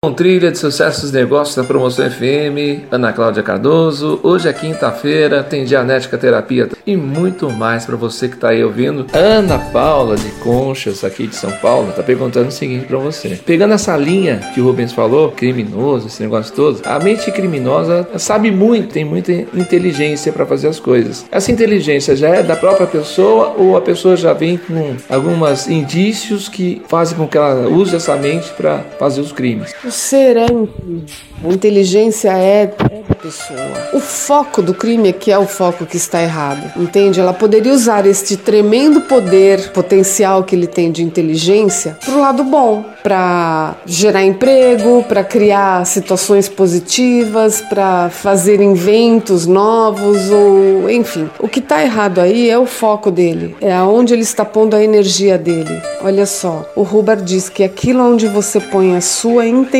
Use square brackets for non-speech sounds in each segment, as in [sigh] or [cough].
Com trilha de sucessos negócios da Promoção FM, Ana Cláudia Cardoso. Hoje é quinta-feira, tem Dianética Terapia e muito mais para você que está aí ouvindo. Ana Paula de Conchas, aqui de São Paulo, está perguntando o seguinte para você. Pegando essa linha que o Rubens falou, criminoso, esse negócio todo, a mente criminosa sabe muito, tem muita inteligência para fazer as coisas. Essa inteligência já é da própria pessoa ou a pessoa já vem com alguns indícios que fazem com que ela use essa mente para fazer os crimes? O ser é a inteligência é, da pessoa. O foco do crime é que é o foco que está errado, entende? Ela poderia usar este tremendo poder potencial que ele tem de inteligência para o lado bom, para gerar emprego, para criar situações positivas, para fazer inventos novos ou enfim. O que está errado aí é o foco dele, é aonde ele está pondo a energia dele. Olha só, o Hubbard diz que aquilo onde você põe a sua intenção,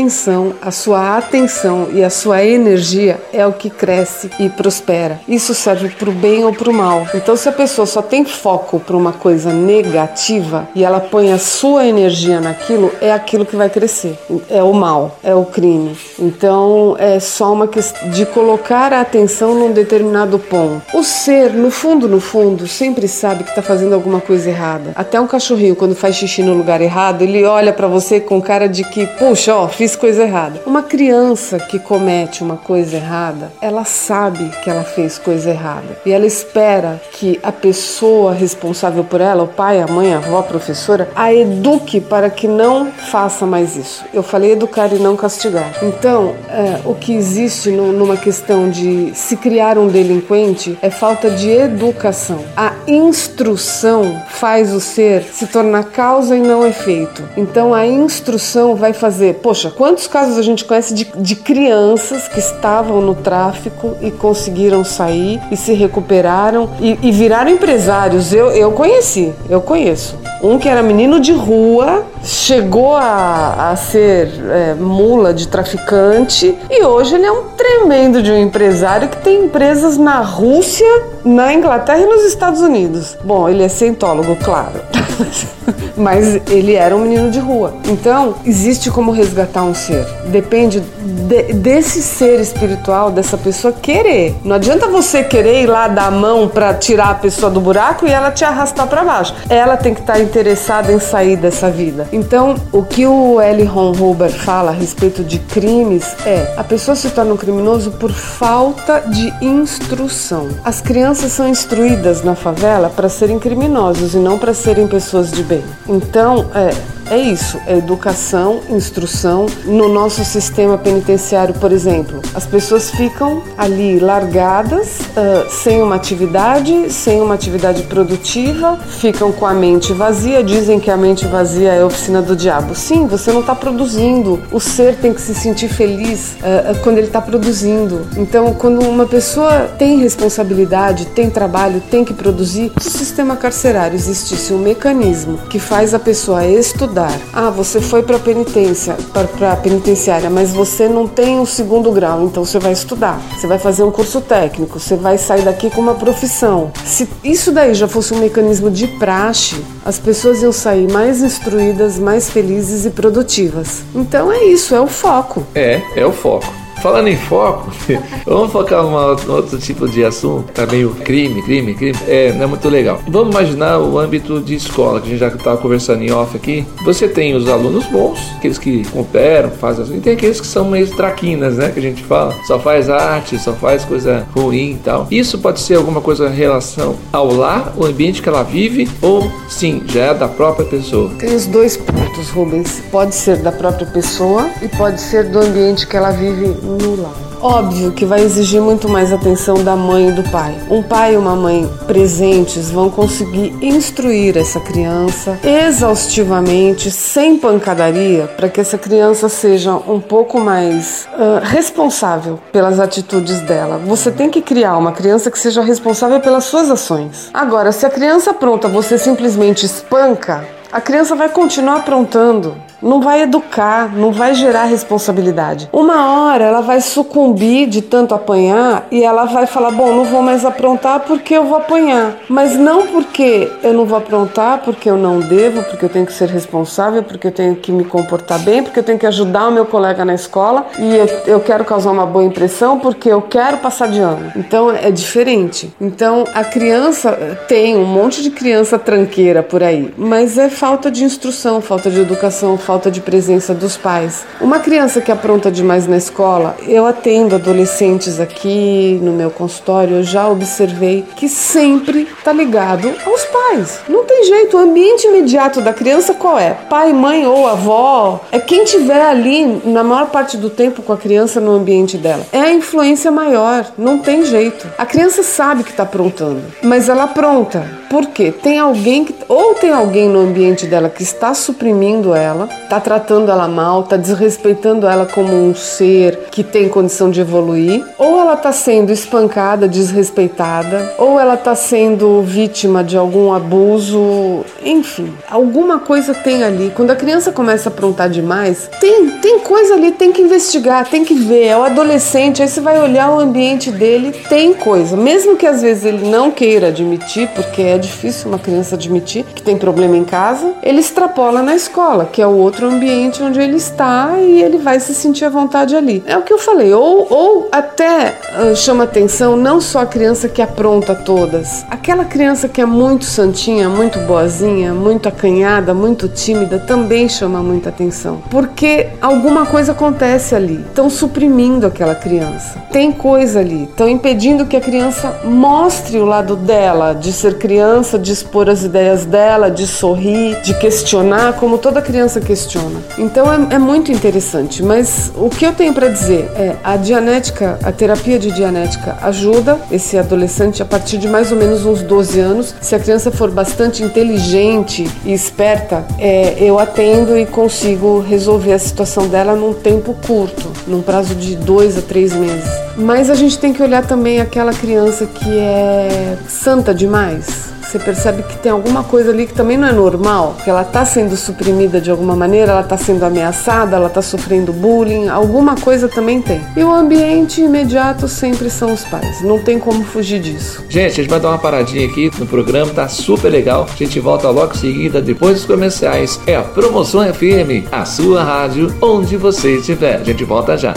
a sua atenção e a sua energia é o que cresce e prospera. Isso serve para o bem ou para o mal. Então, se a pessoa só tem foco para uma coisa negativa e ela põe a sua energia naquilo, é aquilo que vai crescer. É o mal, é o crime. Então, é só uma questão de colocar a atenção num determinado ponto. O ser, no fundo, no fundo, sempre sabe que está fazendo alguma coisa errada. Até um cachorrinho, quando faz xixi no lugar errado, ele olha para você com cara de que, puxa, ó, fiz coisa errada. Uma criança que comete uma coisa errada, ela sabe que ela fez coisa errada e ela espera que a pessoa responsável por ela, o pai, a mãe, a avó, a professora, a eduque para que não faça mais isso. Eu falei educar e não castigar. Então, é, o que existe no, numa questão de se criar um delinquente é falta de educação. A instrução faz o ser se tornar causa e não efeito. Então, a instrução vai fazer, poxa, quantos casos a gente conhece de, de crianças que estavam no tráfico e conseguiram sair e se recuperaram e, e viraram empresários? Eu, eu conheci, eu conheço. Um que era menino de rua, chegou a, a ser é, mula de traficante e hoje ele é um tremendo de um empresário que tem empresas na Rússia, na Inglaterra e nos Estados Unidos. Bom, ele é cientólogo, claro. [laughs] [laughs] Mas ele era um menino de rua. Então, existe como resgatar um ser. Depende de, desse ser espiritual, dessa pessoa querer. Não adianta você querer ir lá dar a mão para tirar a pessoa do buraco e ela te arrastar para baixo. Ela tem que estar interessada em sair dessa vida. Então, o que o L. Ron Huber fala a respeito de crimes é a pessoa se torna um criminoso por falta de instrução. As crianças são instruídas na favela para serem criminosos e não para serem pessoas de bem. Então, é, é isso, é educação, instrução. No nosso sistema penitenciário, por exemplo, as pessoas ficam ali largadas, uh, sem uma atividade, sem uma atividade produtiva, ficam com a mente vazia, dizem que a mente vazia é a oficina do diabo. Sim, você não está produzindo. O ser tem que se sentir feliz uh, quando ele está produzindo. Então, quando uma pessoa tem responsabilidade, tem trabalho, tem que produzir, no sistema carcerário existisse um mecanismo que faz a pessoa estudar estudar. Ah, você foi para penitência, para penitenciária, mas você não tem o um segundo grau, então você vai estudar. Você vai fazer um curso técnico, você vai sair daqui com uma profissão. Se isso daí já fosse um mecanismo de praxe, as pessoas iam sair mais instruídas, mais felizes e produtivas. Então é isso, é o foco. É, é o foco. Falando em foco, [laughs] vamos focar em outro tipo de assunto, tá meio crime, crime, crime. É, não é muito legal. Vamos imaginar o âmbito de escola, que a gente já estava conversando em off aqui. Você tem os alunos bons, aqueles que cooperam, fazem assim, e tem aqueles que são meio traquinas, né? Que a gente fala, só faz arte, só faz coisa ruim e tal. Isso pode ser alguma coisa em relação ao lar, o ambiente que ela vive, ou sim, já é da própria pessoa? Tem os dois pontos, Rubens. Pode ser da própria pessoa e pode ser do ambiente que ela vive no lar. Óbvio que vai exigir muito mais atenção da mãe e do pai. Um pai e uma mãe presentes vão conseguir instruir essa criança exaustivamente, sem pancadaria, para que essa criança seja um pouco mais uh, responsável pelas atitudes dela. Você tem que criar uma criança que seja responsável pelas suas ações. Agora, se a criança pronta você simplesmente espanca, a criança vai continuar aprontando não vai educar, não vai gerar responsabilidade. Uma hora ela vai sucumbir de tanto apanhar e ela vai falar: Bom, não vou mais aprontar porque eu vou apanhar. Mas não porque eu não vou aprontar, porque eu não devo, porque eu tenho que ser responsável, porque eu tenho que me comportar bem, porque eu tenho que ajudar o meu colega na escola e eu, eu quero causar uma boa impressão porque eu quero passar de ano. Então é diferente. Então a criança tem um monte de criança tranqueira por aí, mas é falta de instrução, falta de educação, falta de presença dos pais. Uma criança que apronta demais na escola, eu atendo adolescentes aqui no meu consultório, eu já observei que sempre está ligado aos pais. Não tem jeito, o ambiente imediato da criança qual é? Pai, mãe ou avó? É quem tiver ali na maior parte do tempo com a criança no ambiente dela. É a influência maior, não tem jeito. A criança sabe que está aprontando, mas ela apronta. Por quê? Tem alguém que ou tem alguém no ambiente dela que está suprimindo ela, está tratando ela mal, está desrespeitando ela como um ser que tem condição de evoluir, ou ela está sendo espancada, desrespeitada, ou ela está sendo vítima de algum abuso, enfim, alguma coisa tem ali. Quando a criança começa a aprontar demais, tem, tem coisa ali, tem que investigar, tem que ver. É o adolescente, aí você vai olhar o ambiente dele, tem coisa. Mesmo que às vezes ele não queira admitir, porque é difícil uma criança admitir que tem problema em casa, ele extrapola na escola, que é o outro ambiente onde ele está e ele vai se sentir à vontade ali. É o que eu falei, ou, ou até uh, chama atenção não só a criança que apronta todas, aquela criança que é muito santinha, muito boazinha, muito acanhada, muito tímida, também chama muita atenção, porque alguma coisa acontece ali. Estão suprimindo aquela criança. Tem coisa ali, estão impedindo que a criança mostre o lado dela, de ser criança, de expor as ideias dela, de sorrir, de questionar, como toda criança questiona. Então é, é muito interessante, mas o que eu tenho para dizer é a dianética, a terapia de dianética ajuda esse adolescente a partir de mais ou menos uns 12 anos. Se a criança for bastante inteligente e esperta, é, eu atendo e consigo resolver a situação dela num tempo curto, num prazo de dois a três meses. Mas a gente tem que olhar também aquela criança que é santa demais você percebe que tem alguma coisa ali que também não é normal, que ela está sendo suprimida de alguma maneira, ela está sendo ameaçada, ela está sofrendo bullying, alguma coisa também tem. E o ambiente imediato sempre são os pais, não tem como fugir disso. Gente, a gente vai dar uma paradinha aqui no programa, tá super legal. A gente volta logo em seguida, depois dos comerciais. É a Promoção FM, a sua rádio, onde você estiver. A gente volta já.